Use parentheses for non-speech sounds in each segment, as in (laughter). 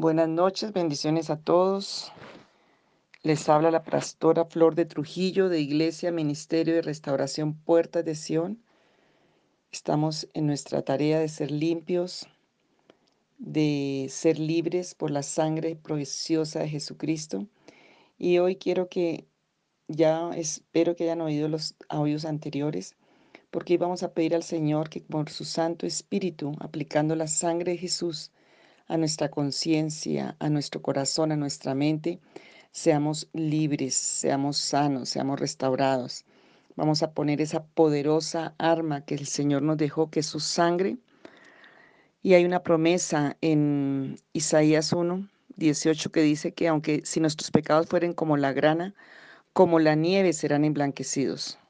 Buenas noches, bendiciones a todos. Les habla la pastora Flor de Trujillo de Iglesia Ministerio de Restauración Puertas de Sión. Estamos en nuestra tarea de ser limpios, de ser libres por la sangre preciosa de Jesucristo. Y hoy quiero que ya espero que hayan oído los audios anteriores, porque vamos a pedir al Señor que por su Santo Espíritu, aplicando la sangre de Jesús, a nuestra conciencia, a nuestro corazón, a nuestra mente, seamos libres, seamos sanos, seamos restaurados. Vamos a poner esa poderosa arma que el Señor nos dejó, que es su sangre. Y hay una promesa en Isaías 1, 18 que dice que aunque si nuestros pecados fueren como la grana, como la nieve serán emblanquecidos.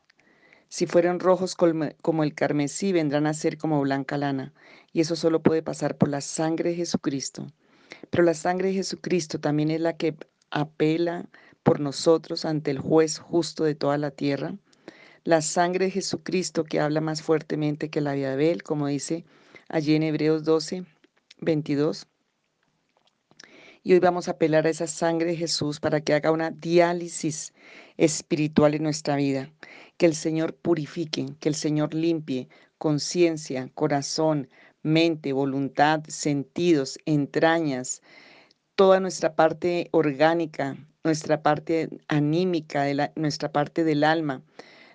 Si fueran rojos como el carmesí, vendrán a ser como blanca lana. Y eso solo puede pasar por la sangre de Jesucristo. Pero la sangre de Jesucristo también es la que apela por nosotros ante el juez justo de toda la tierra. La sangre de Jesucristo que habla más fuertemente que la de Abel, como dice allí en Hebreos 12, 22. Y hoy vamos a apelar a esa sangre de Jesús para que haga una diálisis espiritual en nuestra vida. Que el Señor purifique, que el Señor limpie conciencia, corazón, mente, voluntad, sentidos, entrañas, toda nuestra parte orgánica, nuestra parte anímica, nuestra parte del alma,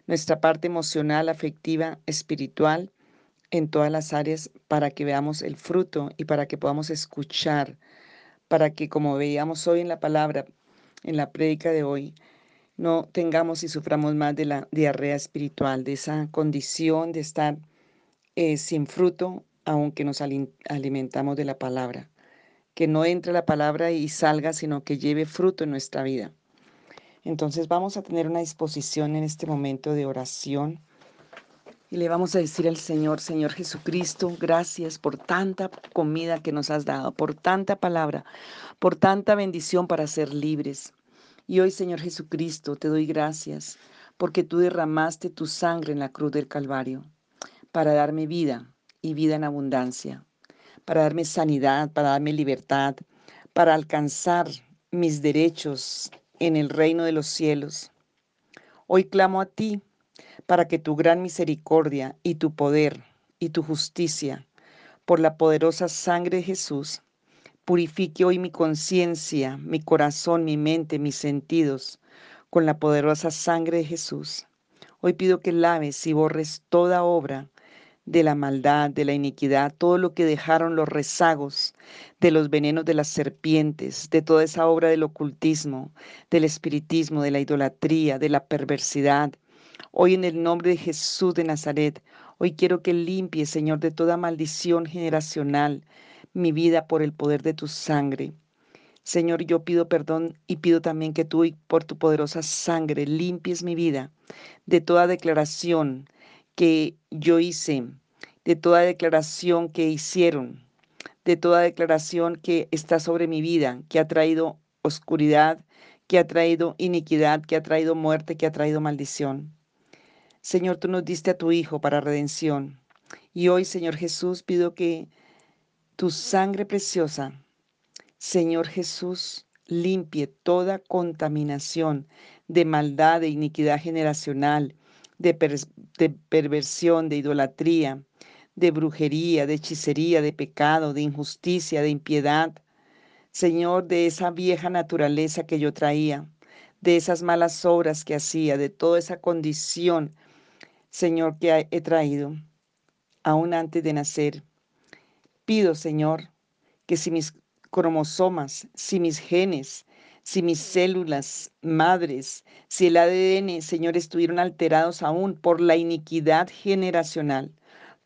nuestra parte emocional, afectiva, espiritual, en todas las áreas para que veamos el fruto y para que podamos escuchar para que, como veíamos hoy en la palabra, en la prédica de hoy, no tengamos y suframos más de la diarrea espiritual, de esa condición de estar eh, sin fruto, aunque nos alimentamos de la palabra. Que no entre la palabra y salga, sino que lleve fruto en nuestra vida. Entonces vamos a tener una disposición en este momento de oración y le vamos a decir al Señor, Señor Jesucristo, gracias por tanta comida que nos has dado, por tanta palabra, por tanta bendición para ser libres. Y hoy, Señor Jesucristo, te doy gracias porque tú derramaste tu sangre en la cruz del Calvario para darme vida y vida en abundancia, para darme sanidad, para darme libertad, para alcanzar mis derechos en el reino de los cielos. Hoy clamo a ti para que tu gran misericordia y tu poder y tu justicia, por la poderosa sangre de Jesús, purifique hoy mi conciencia, mi corazón, mi mente, mis sentidos, con la poderosa sangre de Jesús. Hoy pido que laves y borres toda obra de la maldad, de la iniquidad, todo lo que dejaron los rezagos de los venenos de las serpientes, de toda esa obra del ocultismo, del espiritismo, de la idolatría, de la perversidad, Hoy en el nombre de Jesús de Nazaret, hoy quiero que limpie, Señor, de toda maldición generacional mi vida por el poder de tu sangre. Señor, yo pido perdón y pido también que tú, por tu poderosa sangre, limpies mi vida de toda declaración que yo hice, de toda declaración que hicieron, de toda declaración que está sobre mi vida, que ha traído oscuridad, que ha traído iniquidad, que ha traído muerte, que ha traído maldición. Señor, tú nos diste a tu Hijo para redención. Y hoy, Señor Jesús, pido que tu sangre preciosa, Señor Jesús, limpie toda contaminación de maldad, de iniquidad generacional, de, de, perversión, de idolatría, de brujería, de hechicería, de pecado, de injusticia, de impiedad. Señor, de esa vieja naturaleza que yo traía, de esas malas obras que hacía, de toda esa condición Señor, que he traído, aún antes de nacer. Pido, Señor, que si mis cromosomas, si mis genes, si mis células madres, si el ADN, Señor, estuvieron alterados aún por la iniquidad generacional,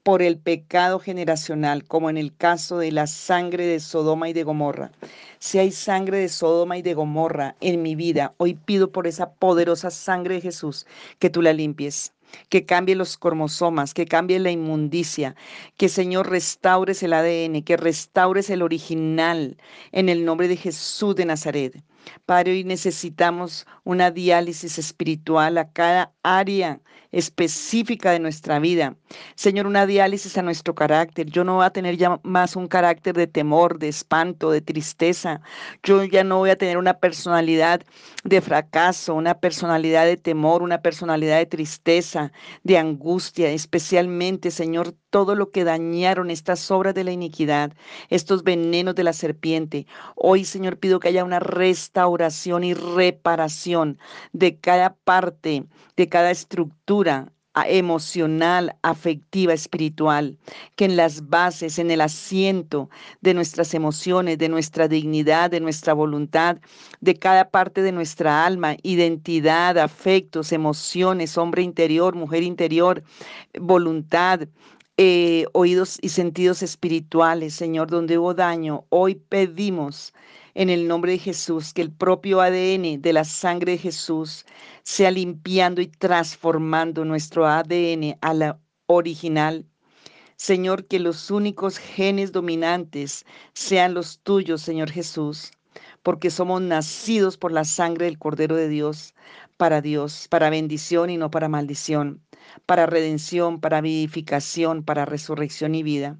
por el pecado generacional, como en el caso de la sangre de Sodoma y de Gomorra. Si hay sangre de Sodoma y de Gomorra en mi vida, hoy pido por esa poderosa sangre de Jesús que tú la limpies que cambie los cromosomas, que cambie la inmundicia, que Señor restaures el ADN, que restaures el original en el nombre de Jesús de Nazaret. Padre, hoy necesitamos una diálisis espiritual a cada área específica de nuestra vida. Señor, una diálisis a nuestro carácter. Yo no voy a tener ya más un carácter de temor, de espanto, de tristeza. Yo ya no voy a tener una personalidad de fracaso, una personalidad de temor, una personalidad de tristeza, de angustia, especialmente, Señor, todo lo que dañaron estas obras de la iniquidad, estos venenos de la serpiente. Hoy, Señor, pido que haya una restauración y reparación de cada parte, de cada estructura emocional, afectiva, espiritual, que en las bases, en el asiento de nuestras emociones, de nuestra dignidad, de nuestra voluntad, de cada parte de nuestra alma, identidad, afectos, emociones, hombre interior, mujer interior, voluntad, eh, oídos y sentidos espirituales, Señor, donde hubo daño, hoy pedimos en el nombre de Jesús que el propio ADN de la sangre de Jesús sea limpiando y transformando nuestro ADN a la original. Señor, que los únicos genes dominantes sean los tuyos, Señor Jesús, porque somos nacidos por la sangre del Cordero de Dios, para Dios, para bendición y no para maldición para redención, para vivificación, para resurrección y vida.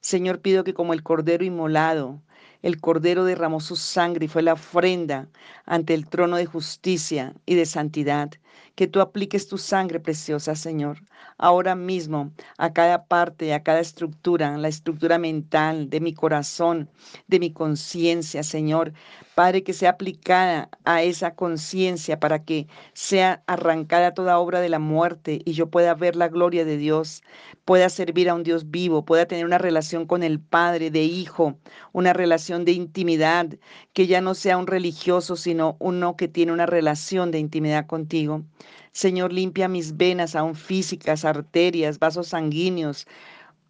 Señor, pido que como el Cordero inmolado, el Cordero derramó su sangre y fue la ofrenda ante el trono de justicia y de santidad, que tú apliques tu sangre preciosa, Señor, ahora mismo a cada parte, a cada estructura, la estructura mental de mi corazón, de mi conciencia, Señor. Padre, que sea aplicada a esa conciencia para que sea arrancada toda obra de la muerte y yo pueda ver la gloria de Dios, pueda servir a un Dios vivo, pueda tener una relación con el Padre, de hijo, una relación de intimidad, que ya no sea un religioso, sino uno que tiene una relación de intimidad contigo. Señor, limpia mis venas aún físicas, arterias, vasos sanguíneos,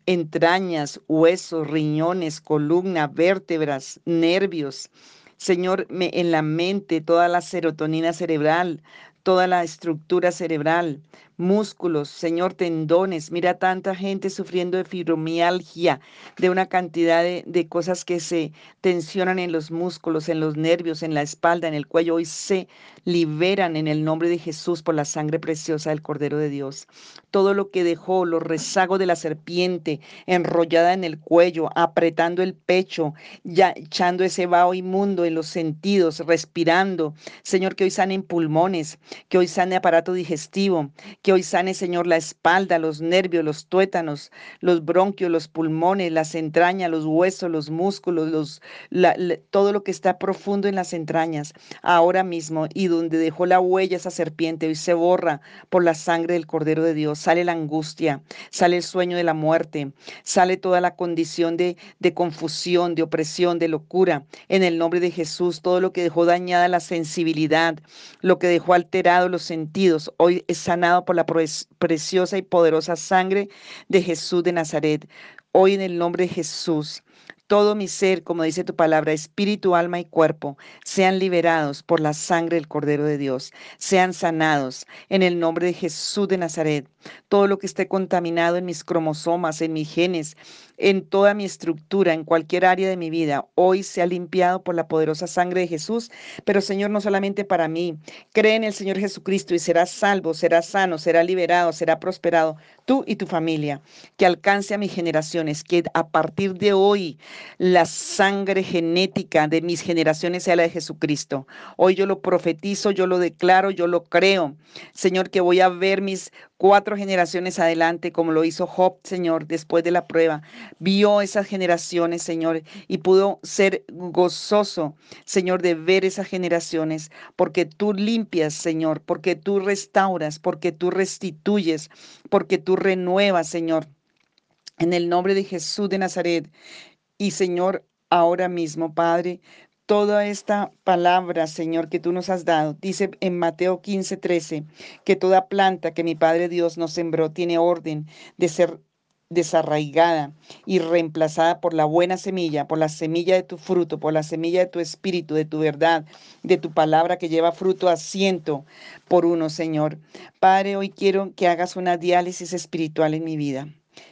entrañas, huesos, riñones, columna, vértebras, nervios. Señor, me, en la mente toda la serotonina cerebral, toda la estructura cerebral, músculos, Señor, tendones. Mira tanta gente sufriendo de fibromialgia, de una cantidad de, cosas que se tensionan en los músculos, en los nervios, en la espalda, en el cuello. Hoy se liberan en el nombre de Jesús por la sangre preciosa del Cordero de Dios. Todo lo que dejó, los rezagos de la serpiente enrollada en el cuello, apretando el pecho, ya echando ese vaho inmundo en los sentidos, respirando. Señor, que hoy sane en pulmones, que hoy sane aparato digestivo, que hoy sane, Señor, la espalda, los nervios, los tuétanos, los bronquios, los pulmones, las entrañas, los huesos, los músculos, los, todo lo que está profundo en las entrañas, ahora mismo, y donde dejó la huella esa serpiente, hoy se borra por la sangre del Cordero de Dios. Sale la angustia, sale el sueño de la muerte, sale toda la condición de, de confusión, de opresión, de locura. En el nombre de Jesús, todo lo que dejó dañada la sensibilidad, lo que dejó los sentidos, hoy es sanado por la preciosa y poderosa sangre de Jesús de Nazaret. Hoy en el nombre de Jesús, todo mi ser, como dice tu palabra, espíritu, alma y cuerpo, sean liberados por la sangre del Cordero de Dios, sean sanados en el nombre de Jesús de Nazaret. Todo lo que esté contaminado en mis cromosomas, en mis genes, en toda mi estructura, en cualquier área de mi vida, hoy se ha limpiado por la poderosa sangre de Jesús. Pero Señor, no solamente para mí, cree en el Señor Jesucristo y serás salvo, serás sano, será liberado, será prosperado, tú y tu familia. Que alcance a mis generaciones, que a partir de hoy la sangre genética de mis generaciones sea la de Jesucristo. Hoy yo lo profetizo, yo lo declaro, yo lo creo. Señor, que voy a ver mis cuatro generaciones adelante, como lo hizo Job, Señor, después de la prueba. Vio esas generaciones, Señor, y pudo ser gozoso, Señor, de ver esas generaciones, porque tú limpias, Señor, porque tú restauras, porque tú restituyes, porque tú renuevas, Señor. En el nombre de Jesús de Nazaret. Y Señor, ahora mismo, Padre, toda esta palabra, Señor, que tú nos has dado. Dice en Mateo 15, 13, que toda planta que mi Padre Dios nos sembró tiene orden de ser desarraigada y reemplazada por la buena semilla, por la semilla de tu fruto, por la semilla de tu espíritu, de tu verdad, de tu palabra que lleva fruto a ciento por uno, Señor. Padre, hoy quiero que hagas una diálisis espiritual en mi vida.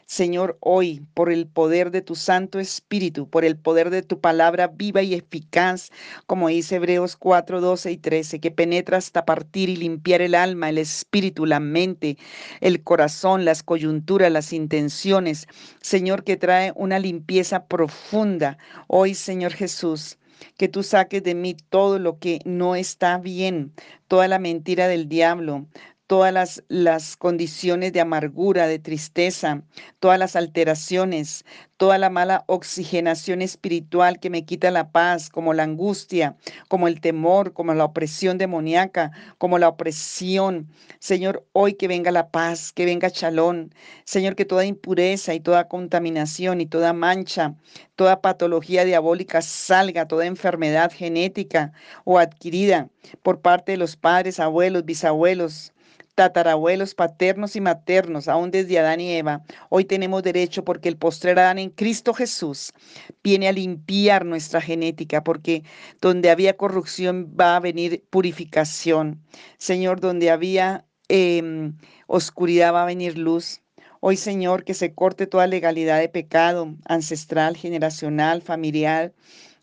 Señor, hoy, por el poder de tu Santo Espíritu, por el poder de tu palabra viva y eficaz, como dice Hebreos 4, 12 y 13, que penetra hasta partir y limpiar el alma, el espíritu, la mente, el corazón, las coyunturas, las intenciones. Señor, que trae una limpieza profunda. Hoy, Señor Jesús, que tú saques de mí todo lo que no está bien, toda la mentira del diablo, todas las, las, condiciones de amargura, de tristeza, todas las alteraciones, toda la mala oxigenación espiritual que me quita la paz, como la angustia, como el temor, como la opresión demoníaca, como la opresión. Señor, hoy que venga la paz, que venga chalón. Señor, que toda impureza y toda contaminación y toda mancha, toda patología diabólica salga, toda enfermedad genética o adquirida por parte de los padres, abuelos, bisabuelos, tatarabuelos paternos y maternos, aún desde Adán y Eva, hoy tenemos derecho porque el postrer Adán en Cristo Jesús viene a limpiar nuestra genética, porque donde había corrupción va a venir purificación. Señor, donde había em, oscuridad va a venir luz. Hoy, Señor, que se corte toda legalidad de pecado ancestral, generacional, familiar,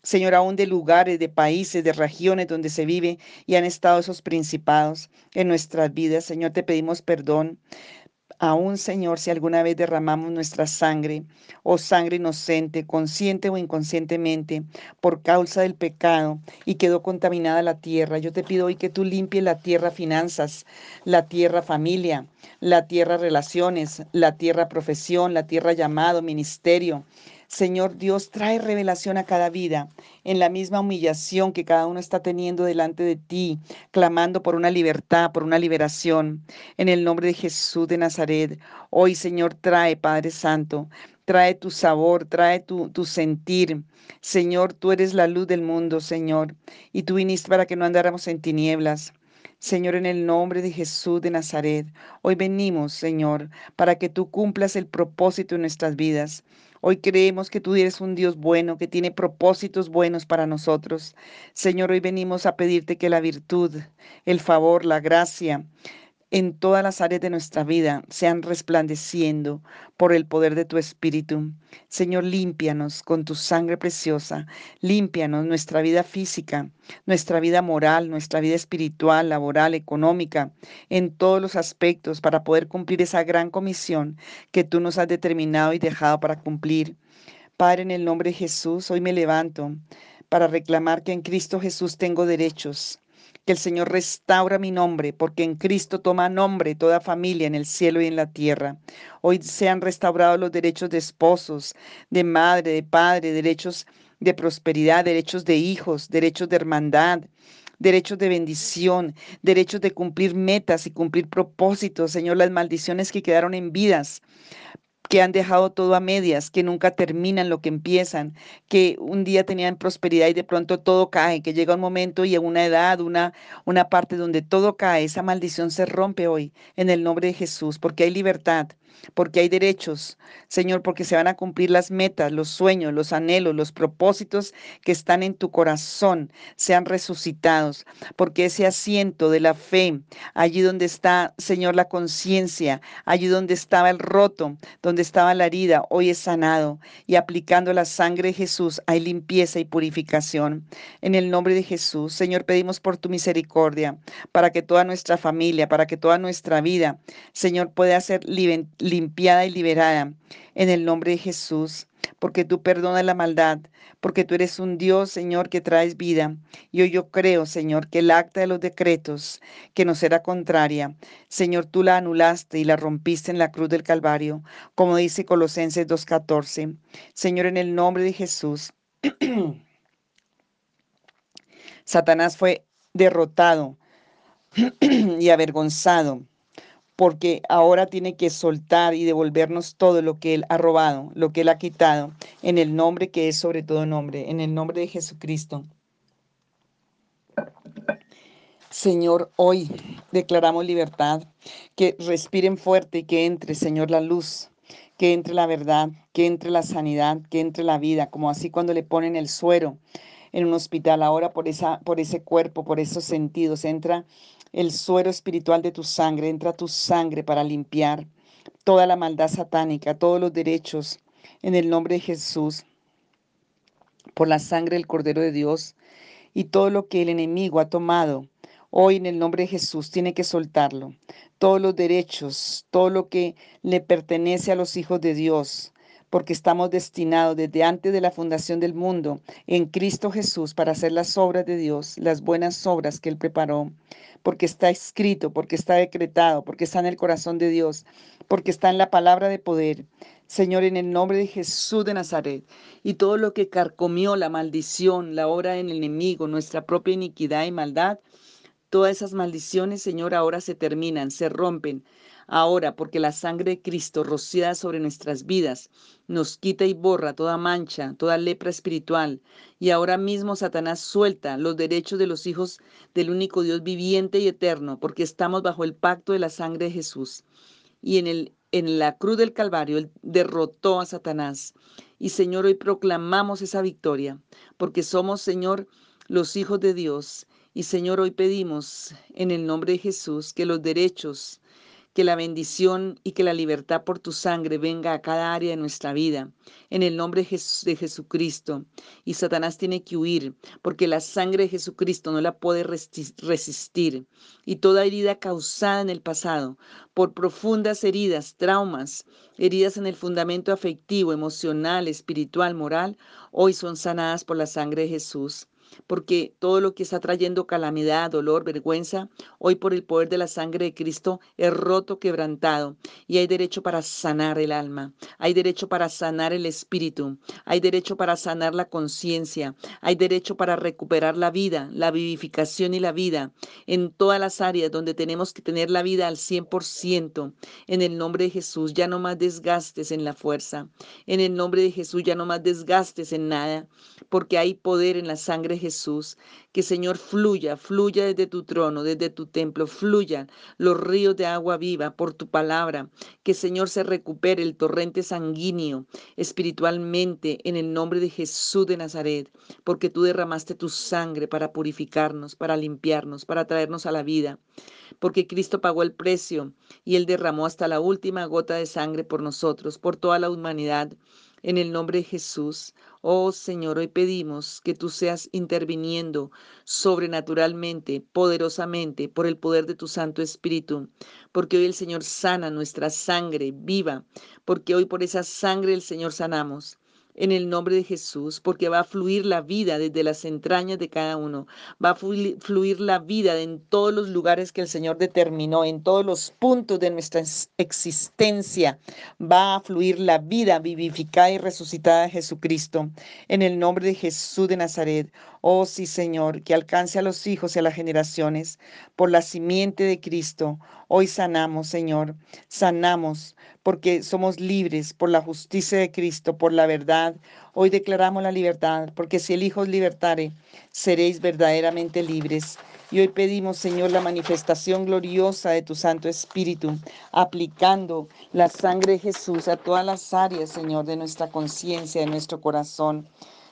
Señor, aún de lugares, de países, de regiones donde se vive y han estado esos principados en nuestras vidas. Señor, te pedimos perdón. Aún, Señor, si alguna vez derramamos nuestra sangre o sangre inocente, consciente o inconscientemente, por causa del pecado y quedó contaminada la tierra, yo te pido hoy que tú limpies la tierra finanzas, la tierra familia, la tierra relaciones, la tierra profesión, la tierra llamado, ministerio, Señor Dios, trae revelación a cada vida en la misma humillación que cada uno está teniendo delante de ti, clamando por una libertad, por una liberación. En el nombre de Jesús de Nazaret, hoy Señor, trae, Padre Santo, trae tu sabor, trae tu, tu sentir. Señor, tú eres la luz del mundo, Señor, y tú viniste para que no andáramos en tinieblas. Señor, en el nombre de Jesús de Nazaret, hoy venimos, Señor, para que tú cumplas el propósito en nuestras vidas. Hoy creemos que tú eres un Dios bueno, que tiene propósitos buenos para nosotros. Señor, hoy venimos a pedirte que la virtud, el favor, la gracia, en todas las áreas de nuestra vida sean resplandeciendo por el poder de tu Espíritu. Señor, límpianos con tu sangre preciosa, límpianos nuestra vida física, nuestra vida moral, nuestra vida espiritual, laboral, económica, en todos los aspectos para poder cumplir esa gran comisión que tú nos has determinado y dejado para cumplir. Padre, en el nombre de Jesús, hoy me levanto para reclamar que en Cristo Jesús tengo derechos que el Señor restaura mi nombre, porque en Cristo toma nombre toda familia en el cielo y en la tierra. Hoy se han restaurado los derechos de esposos, de madre, de padre, derechos de prosperidad, derechos de hijos, derechos de hermandad, derechos de bendición, derechos de cumplir metas y cumplir propósitos, Señor, las maldiciones que quedaron en vidas que han dejado todo a medias, que nunca terminan lo que empiezan, que un día tenían prosperidad y de pronto todo cae, que llega un momento y en una edad, una, una parte donde todo cae, esa maldición se rompe hoy en el nombre de Jesús, porque hay libertad, porque hay derechos, Señor, porque se van a cumplir las metas, los sueños, los anhelos, los propósitos que están en tu corazón, sean resucitados, porque ese asiento de la fe, allí donde está, Señor, la conciencia, allí donde estaba el roto, donde estaba la herida, hoy es sanado y aplicando la sangre de Jesús hay limpieza y purificación. En el nombre de Jesús, Señor, pedimos por tu misericordia, para que toda nuestra familia, para que toda nuestra vida, Señor, pueda ser limpiada y liberada en el nombre de Jesús, porque tú perdonas la maldad, porque tú eres un Dios, Señor, que traes vida. Y hoy yo creo, Señor, que el acta de los decretos que nos era contraria, Señor, tú la anulaste y la rompiste en la cruz del Calvario, como dice Colosenses 2.14. Señor, en el nombre de Jesús, (clears throat) Satanás fue derrotado (clears throat) y avergonzado porque ahora tiene que soltar y devolvernos todo lo que Él ha robado, lo que Él ha quitado, en el nombre que es sobre todo nombre, en el nombre de Jesucristo. Señor, hoy declaramos libertad, que respiren fuerte y que entre, Señor, la luz, que entre la verdad, que entre la sanidad, que entre la vida, como así cuando le ponen el suero en un hospital, ahora por, esa, por ese cuerpo, por esos sentidos, entra el suero espiritual de tu sangre, entra tu sangre para limpiar, toda la maldad satánica, todos los derechos, en el nombre de Jesús, por la sangre del Cordero de Dios, y todo lo que el enemigo ha tomado, hoy en el nombre de Jesús tiene que soltarlo. Todos los derechos, todo lo que le pertenece a los hijos de Dios, porque estamos destinados desde antes de la fundación del mundo en Cristo Jesús para hacer las obras de Dios, las buenas obras que Él preparó, porque está escrito, porque está decretado, porque está en el corazón de Dios, porque está en la palabra de poder. Señor, en el nombre de Jesús de Nazaret, y todo lo que carcomió la maldición, la obra del enemigo, nuestra propia iniquidad y maldad, todas esas maldiciones, Señor, ahora se terminan, se rompen, ahora, porque la sangre de Cristo rociada sobre nuestras vidas nos quita y borra toda mancha, toda lepra espiritual. Y ahora mismo Satanás suelta los derechos de los hijos del único Dios viviente y eterno, porque estamos bajo el pacto de la sangre de Jesús. Y en, el, en la cruz del Calvario Él derrotó a Satanás. Y Señor, hoy proclamamos esa victoria, porque somos, Señor, los hijos de Dios. Y Señor, hoy pedimos en el nombre de Jesús que los derechos que la bendición y que la libertad por tu sangre venga a cada área de nuestra vida, en el nombre de Jesucristo. Y Satanás tiene que huir, porque la sangre de Jesucristo no la puede resistir. Y toda herida causada en el pasado por profundas heridas, traumas, heridas en el fundamento afectivo, emocional, espiritual, moral, hoy son sanadas por la sangre de Jesús porque todo lo que está trayendo calamidad, dolor, vergüenza, hoy por el poder de la sangre de Cristo es roto, quebrantado, y hay derecho para sanar el alma, hay derecho para sanar el espíritu, hay derecho para sanar la conciencia, hay derecho para recuperar la vida, la vivificación y la vida en todas las áreas donde tenemos que tener la vida al 100%. En el nombre de Jesús, ya no más desgastes en la fuerza. En el nombre de Jesús, ya no más desgastes en nada, porque hay poder en la sangre Jesús, que Señor fluya, fluya desde tu trono, desde tu templo, fluyan los ríos de agua viva por tu palabra, que Señor se recupere el torrente sanguíneo espiritualmente en el nombre de Jesús de Nazaret, porque tú derramaste tu sangre para purificarnos, para limpiarnos, para traernos a la vida porque Cristo pagó el precio y Él derramó hasta la última gota de sangre por nosotros, por toda la humanidad. En el nombre de Jesús, oh Señor, hoy pedimos que tú seas interviniendo sobrenaturalmente, poderosamente, por el poder de tu Santo Espíritu, porque hoy el Señor sana nuestra sangre viva, porque hoy por esa sangre el Señor sanamos en el nombre de Jesús, porque va a fluir la vida desde las entrañas de cada uno, va a fluir la vida en todos los lugares que el Señor determinó, en todos los puntos de nuestra existencia, va a fluir la vida vivificada y resucitada de Jesucristo, en el nombre de Jesús de Nazaret. Oh sí, Señor, que alcance a los hijos y a las generaciones por la simiente de Cristo. Hoy sanamos, Señor, sanamos porque somos libres por la justicia de Cristo, por la verdad. Hoy declaramos la libertad, porque si el Hijo os libertare, seréis verdaderamente libres. Y hoy pedimos, Señor, la manifestación gloriosa de tu Santo Espíritu, aplicando la sangre de Jesús a todas las áreas, Señor, de nuestra conciencia, de nuestro corazón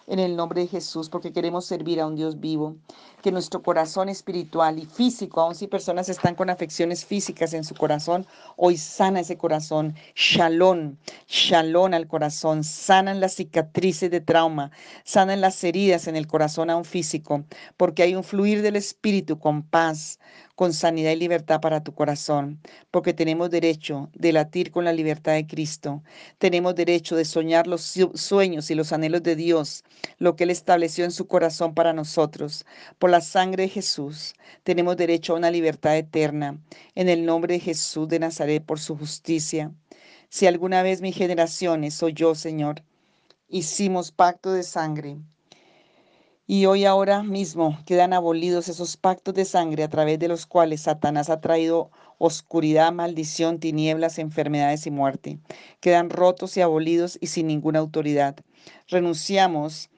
en el nombre de Jesús, porque queremos servir a un Dios vivo, que nuestro corazón espiritual y físico, aun si personas están con afecciones físicas en su corazón, hoy sana ese corazón, shalom, shalom al corazón, sanan las cicatrices de trauma, sanan las heridas en el corazón aún físico, porque hay un fluir del espíritu con paz, con sanidad y libertad para tu corazón, porque tenemos derecho de latir con la libertad de Cristo. Tenemos derecho de soñar los sueños y los anhelos de Dios, lo que Él estableció en su corazón para nosotros. Por la sangre de Jesús, tenemos derecho a una libertad eterna. En el nombre de Jesús de Nazaret, por su justicia. Si alguna vez mi generaciones, soy yo, Señor, hicimos pacto de sangre, y hoy ahora mismo quedan abolidos esos pactos de sangre a través de los cuales Satanás ha traído oscuridad, maldición, tinieblas, enfermedades y muerte. Quedan rotos y abolidos y sin ninguna autoridad. Renunciamos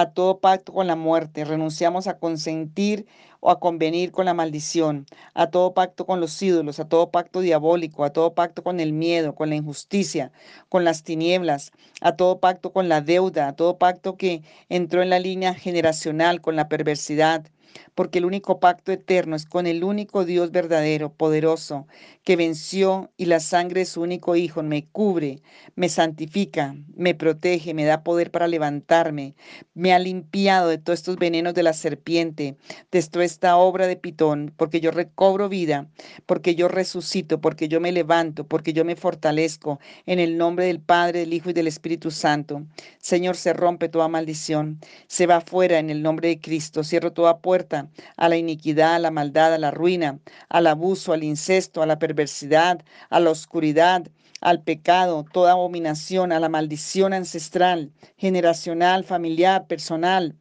a todo pacto con la muerte, renunciamos a consentir o a convenir con la maldición, a todo pacto con los ídolos, a todo pacto diabólico, a todo pacto con el miedo, con la injusticia, con las tinieblas, a todo pacto con la deuda, a todo pacto que entró en la línea generacional con la perversidad, porque el único pacto eterno es con el único Dios verdadero, poderoso, que venció y la sangre de su único Hijo me cubre, me santifica, me protege, me da poder para levantarme, me ha limpiado de todos estos venenos de la serpiente, de toda esta obra de Pitón, porque yo recobro vida, porque yo resucito, porque yo me levanto, porque yo me fortalezco en el nombre del Padre, del Hijo y del Espíritu Santo. Señor, se rompe toda maldición, se va fuera en el nombre de Cristo, cierro toda puerta a la iniquidad, a la maldad, a la ruina, al abuso, al incesto, a la perversidad, a la oscuridad, al pecado, toda abominación, a la maldición ancestral, generacional, familiar, personal,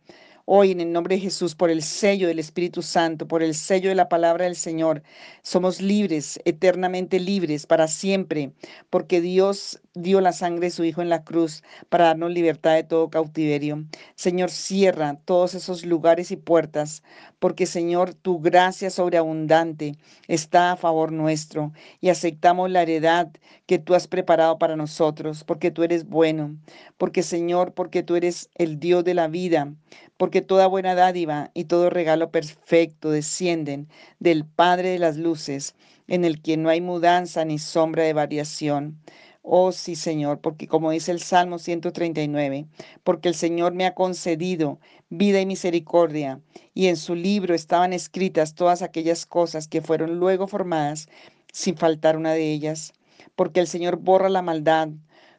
Hoy en el nombre de Jesús, por el sello del Espíritu Santo, por el sello de la palabra del Señor, somos libres, eternamente libres, para siempre, porque Dios dio la sangre de su Hijo en la cruz para darnos libertad de todo cautiverio. Señor, cierra todos esos lugares y puertas, porque Señor, tu gracia sobreabundante está a favor nuestro y aceptamos la heredad que tú has preparado para nosotros, porque tú eres bueno, porque Señor, porque tú eres el Dios de la vida, porque toda buena dádiva y todo regalo perfecto descienden del Padre de las Luces, en el que no hay mudanza ni sombra de variación. Oh sí, Señor, porque como dice el Salmo 139, porque el Señor me ha concedido vida y misericordia, y en su libro estaban escritas todas aquellas cosas que fueron luego formadas, sin faltar una de ellas, porque el Señor borra la maldad,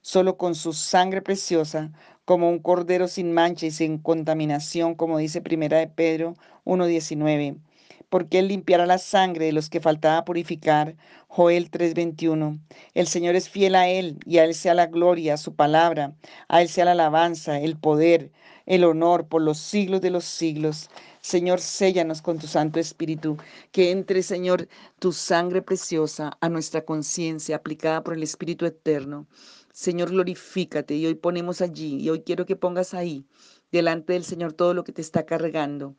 solo con su sangre preciosa, como un cordero sin mancha y sin contaminación, como dice Primera de Pedro 1.19 porque Él limpiará la sangre de los que faltaba purificar. Joel 3:21. El Señor es fiel a Él y a Él sea la gloria, su palabra, a Él sea la alabanza, el poder, el honor por los siglos de los siglos. Señor, séllanos con tu Santo Espíritu, que entre, Señor, tu sangre preciosa a nuestra conciencia aplicada por el Espíritu Eterno. Señor, glorifícate y hoy ponemos allí y hoy quiero que pongas ahí delante del Señor todo lo que te está cargando.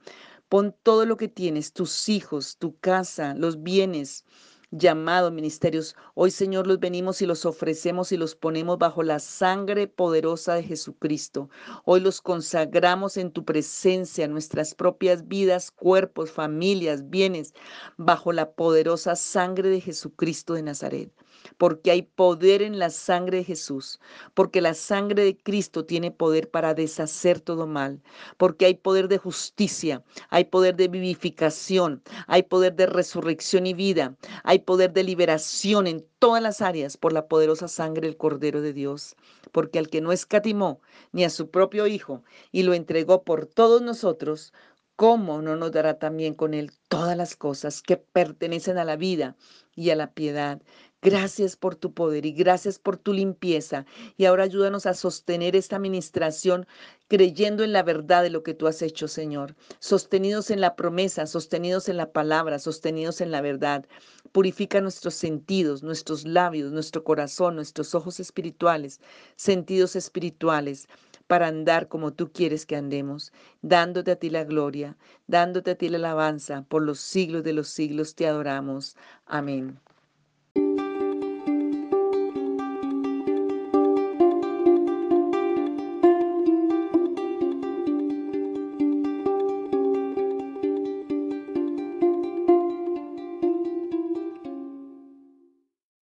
Pon todo lo que tienes, tus hijos, tu casa, los bienes, llamados ministerios. Hoy, Señor, los venimos y los ofrecemos y los ponemos bajo la sangre poderosa de Jesucristo. Hoy los consagramos en tu presencia, nuestras propias vidas, cuerpos, familias, bienes, bajo la poderosa sangre de Jesucristo de Nazaret porque hay poder en la sangre de Jesús, porque la sangre de Cristo tiene poder para deshacer todo mal, porque hay poder de justicia, hay poder de vivificación, hay poder de resurrección y vida, hay poder de liberación en todas las áreas por la poderosa sangre del Cordero de Dios, porque al que no escatimó ni a su propio Hijo y lo entregó por todos nosotros, ¿cómo no nos dará también con él todas las cosas que pertenecen a la vida y a la piedad? Gracias por tu poder y gracias por tu limpieza. Y ahora ayúdanos a sostener esta administración creyendo en la verdad de lo que tú has hecho, Señor. Sostenidos en la promesa, sostenidos en la palabra, sostenidos en la verdad. Purifica nuestros sentidos, nuestros labios, nuestro corazón, nuestros ojos espirituales, sentidos espirituales para andar como tú quieres que andemos, dándote a ti la gloria, dándote a ti la alabanza, por los siglos de los siglos te adoramos. Amén.